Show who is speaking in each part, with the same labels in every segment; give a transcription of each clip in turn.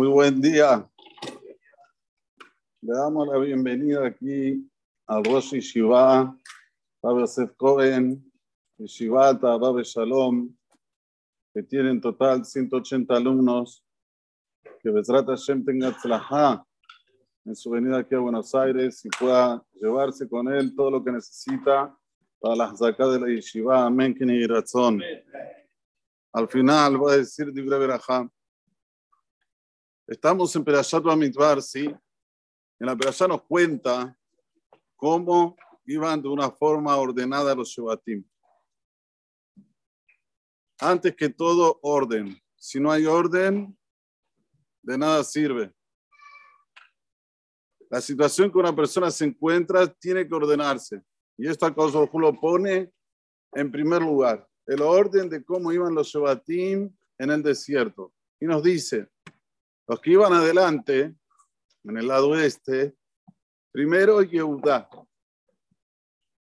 Speaker 1: Muy buen día. Le damos la bienvenida aquí al Rosh Yeshiva, Rabbi Yosef Cohen, Yeshivata, Rabbi Shalom, que tiene en total 180 alumnos, que Besrat Hashem tenga tzlahá en su venida aquí a Buenos Aires y pueda llevarse con él todo lo que necesita para la zakat de la Yeshiva. Amén, que ni razón. Al final voy a decir Dibre Berajá. Estamos en Perashat Bamidbar, ¿sí? En la Perashat nos cuenta cómo iban de una forma ordenada los Shevatim. Antes que todo, orden. Si no hay orden, de nada sirve. La situación que una persona se encuentra tiene que ordenarse. Y esta cosa lo pone en primer lugar. El orden de cómo iban los Shevatim en el desierto. Y nos dice, los que iban adelante, en el lado este, primero Yehudá.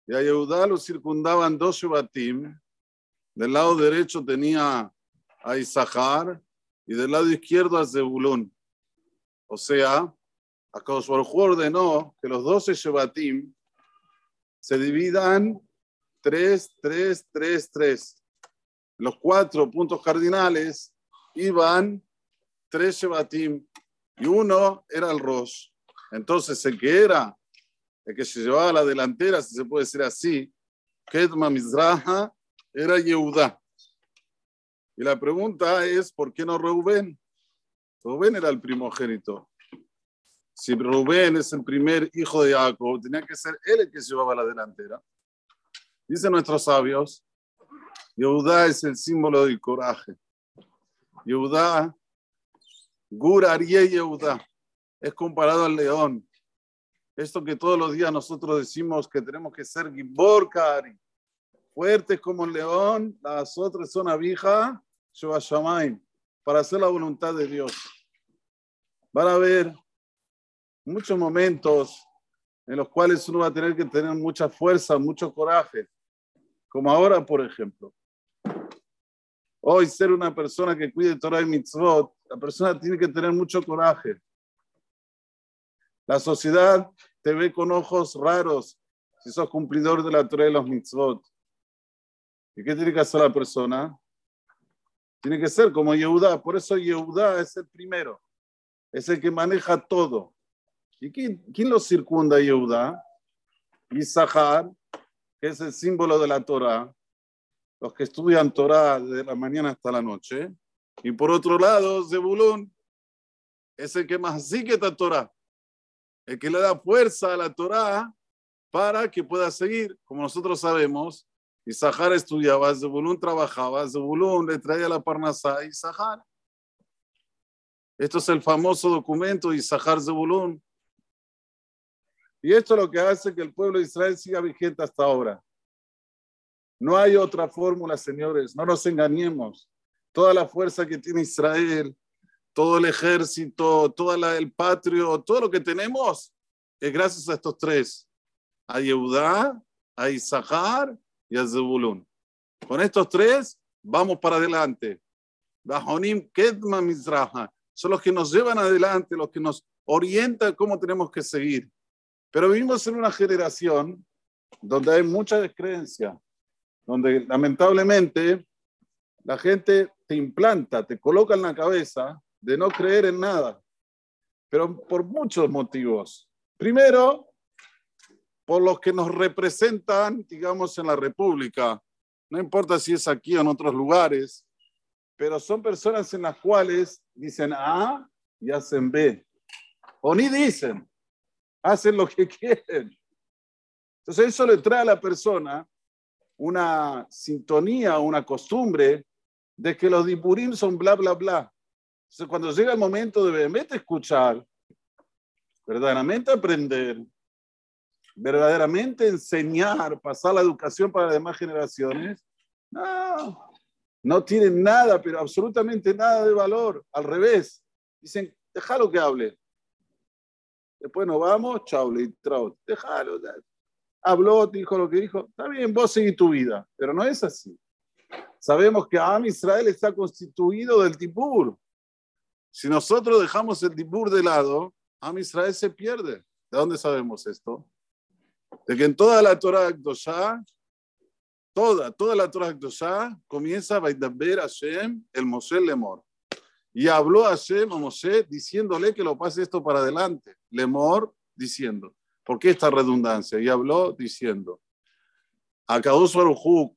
Speaker 1: Y a Yehudá lo circundaban dos Shevatim. Del lado derecho tenía a Isahar y del lado izquierdo a Zebulón. O sea, a Baruj ordenó que los doce Shevatim se dividan tres, tres, tres, tres. Los cuatro puntos cardinales iban tres Shevatim y uno era el Rosh. Entonces, el que era, el que se llevaba la delantera, si se puede decir así, Kedma Mizraha, era Yehuda. Y la pregunta es, ¿por qué no Reuben? Reuben era el primogénito. Si Rubén es el primer hijo de Jacob, tenía que ser él el que llevaba la delantera. Dicen nuestros sabios, Yehuda es el símbolo del coraje. Yehuda Gur Arié Yehuda es comparado al león. Esto que todos los días nosotros decimos que tenemos que ser Gibor Kari, fuertes como el león, las otras son abija, Shamaim, para hacer la voluntad de Dios. Van a ver muchos momentos en los cuales uno va a tener que tener mucha fuerza, mucho coraje, como ahora, por ejemplo. Hoy ser una persona que cuide Torah y mitzvot, la persona tiene que tener mucho coraje. La sociedad te ve con ojos raros si sos cumplidor de la Torah y los mitzvot. ¿Y qué tiene que hacer la persona? Tiene que ser como Yehuda. Por eso Yehuda es el primero. Es el que maneja todo. ¿Y quién, quién lo circunda Yehuda? Isahar, que es el símbolo de la Torah. Los que estudian Torah de la mañana hasta la noche. Y por otro lado, Zebulun es el que más sigue esta Torah, el que le da fuerza a la Torah para que pueda seguir. Como nosotros sabemos, Isahar estudiaba, Zebulun trabajaba, Zebulun le traía la parnasá a Isahar. Esto es el famoso documento de Isahar Zebulun. Y esto es lo que hace que el pueblo de Israel siga vigente hasta ahora. No hay otra fórmula, señores, no nos engañemos toda la fuerza que tiene Israel, todo el ejército, todo el patrio, todo lo que tenemos, es gracias a estos tres, a Yehudá, a Isahar y a Zebulun. Con estos tres, vamos para adelante. Bajonim Kedma Mizraha. Son los que nos llevan adelante, los que nos orientan cómo tenemos que seguir. Pero vivimos en una generación donde hay mucha descreencia, donde lamentablemente la gente te implanta, te coloca en la cabeza de no creer en nada, pero por muchos motivos. Primero, por los que nos representan, digamos, en la República. No importa si es aquí o en otros lugares, pero son personas en las cuales dicen A y hacen B. O ni dicen, hacen lo que quieren. Entonces eso le trae a la persona una sintonía, una costumbre de que los dipurim son bla, bla, bla. Entonces, cuando llega el momento de verdaderamente escuchar, verdaderamente aprender, verdaderamente enseñar, pasar la educación para las demás generaciones, no, no tienen nada, pero absolutamente nada de valor. Al revés, dicen, déjalo que hable. Después nos vamos, chau, le déjalo. Habló, dijo lo que dijo. Está bien, vos seguís tu vida, pero no es así. Sabemos que Am Israel está constituido del Tipur. Si nosotros dejamos el dibur de lado, Am Israel se pierde. ¿De dónde sabemos esto? De que en toda la Torah Akdoshá, toda, toda la Torah Akdoshá comienza a Hashem, el Moshe Lemor. Y habló a Hashem a Moshe diciéndole que lo pase esto para adelante. Lemor diciendo. ¿Por qué esta redundancia? Y habló diciendo. A Kadosh Baruj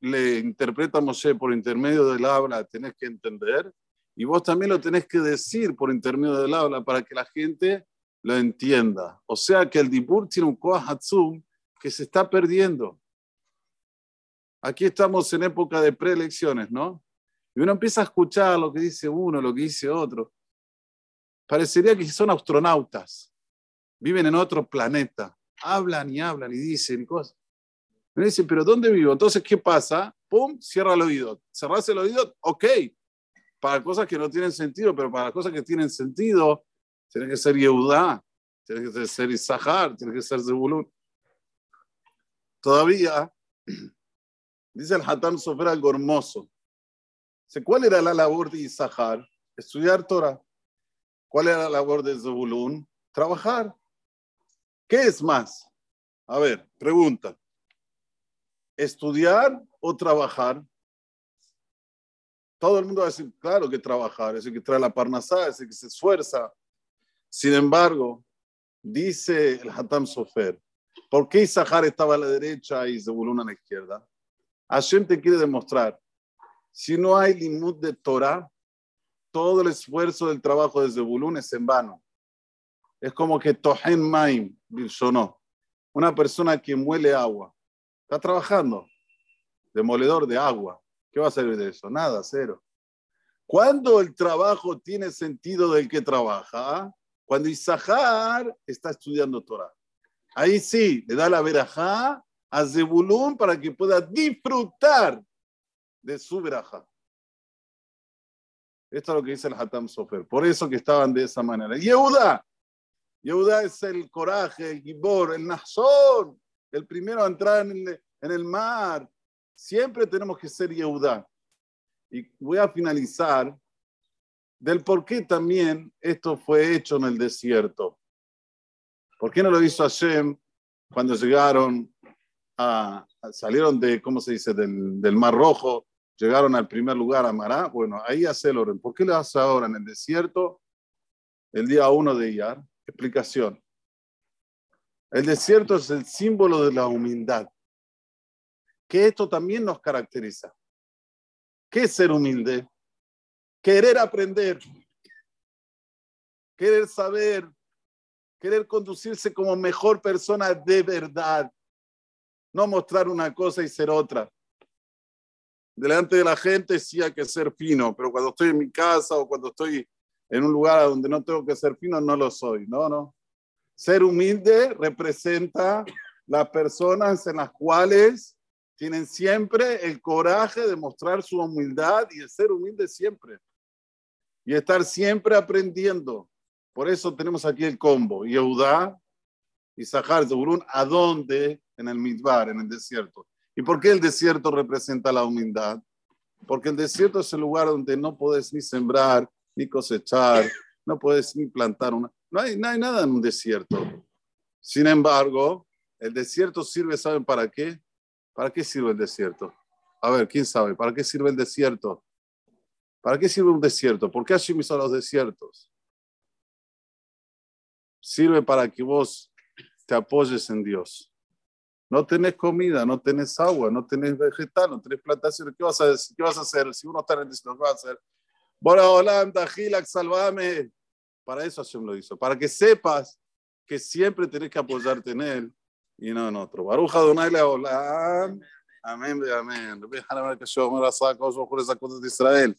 Speaker 1: le interpreta a Moshe por intermedio del habla, tenés que entender. Y vos también lo tenés que decir por intermedio del habla para que la gente lo entienda. O sea que el Dibur tiene un Kohatzum que se está perdiendo. Aquí estamos en época de preelecciones, ¿no? Y uno empieza a escuchar lo que dice uno, lo que dice otro. Parecería que son astronautas, viven en otro planeta, hablan y hablan y dicen cosas. Me dice, pero ¿dónde vivo? Entonces, ¿qué pasa? Pum, cierra el oído. Cerrás el oído, ok, para cosas que no tienen sentido, pero para cosas que tienen sentido, tiene que ser Yehudá, tiene que ser Isahar, tiene que ser Zebulun. Todavía, dice el Hatam Sofer algo hermoso. ¿Cuál era la labor de Isahar? Estudiar Torah. ¿Cuál era la labor de Zebulun? Trabajar. ¿Qué es más? A ver, pregunta. ¿Estudiar o trabajar? Todo el mundo va a decir, claro que trabajar, es el que trae la parnasá, es el que se esfuerza. Sin embargo, dice el Hatam Sofer, ¿por qué Isahar estaba a la derecha y Zebulun a la izquierda? Hashem te quiere demostrar, si no hay limud de Torah, todo el esfuerzo del trabajo de Zebulun es en vano. Es como que Tohen Maim, no. una persona que muele agua, está trabajando, demoledor de agua. ¿Qué va a servir de eso? Nada, cero. ¿Cuándo el trabajo tiene sentido del que trabaja? Cuando Isahar está estudiando Torah. Ahí sí, le da la verajá a Zebulun para que pueda disfrutar de su verajá. Esto es lo que dice el Hatam Sofer. Por eso que estaban de esa manera. Yehuda. Yehuda es el coraje, el gibor, el nazón, el primero a entrar en el, en el mar. Siempre tenemos que ser Yehuda. Y voy a finalizar del por qué también esto fue hecho en el desierto. ¿Por qué no lo hizo Hashem cuando llegaron a, salieron de, ¿cómo se dice?, del, del, Mar Rojo, llegaron al primer lugar a Mará? Bueno, ahí hace el orden. ¿Por qué lo hace ahora en el desierto, el día 1 de Iyar? Explicación. El desierto es el símbolo de la humildad, que esto también nos caracteriza. ¿Qué es ser humilde? querer aprender, querer saber, querer conducirse como mejor persona de verdad, no mostrar una cosa y ser otra. Delante de la gente sí hay que ser fino, pero cuando estoy en mi casa o cuando estoy en un lugar donde no tengo que ser fino, no lo soy. No, no. Ser humilde representa las personas en las cuales tienen siempre el coraje de mostrar su humildad y el ser humilde siempre y estar siempre aprendiendo. Por eso tenemos aquí el combo, Yehudá y Sahar Zeburún, ¿a dónde? En el Midbar, en el desierto. ¿Y por qué el desierto representa la humildad? Porque el desierto es el lugar donde no puedes ni sembrar, ni cosechar, no puedes ni plantar una. No hay, nada en un desierto. Sin embargo, el desierto sirve, ¿saben para qué? ¿Para qué sirve el desierto? A ver, ¿quién sabe? ¿Para qué sirve el desierto? ¿Para qué sirve un desierto? ¿Por qué Hashem hizo los desiertos? Sirve para que vos te apoyes en Dios. No tenés comida, no tenés agua, no tenés vegetal, no tenés plantaciones. ¿Qué vas a, qué vas a hacer? Si uno está en el desierto, ¿qué vas a hacer? Bora Holanda, Gilak, salvame. Para eso Hashem lo hizo. Para que sepas que siempre tenés que apoyarte en Él y no en otro. Baruja Donai Leolam. Amén, amén. De Israel.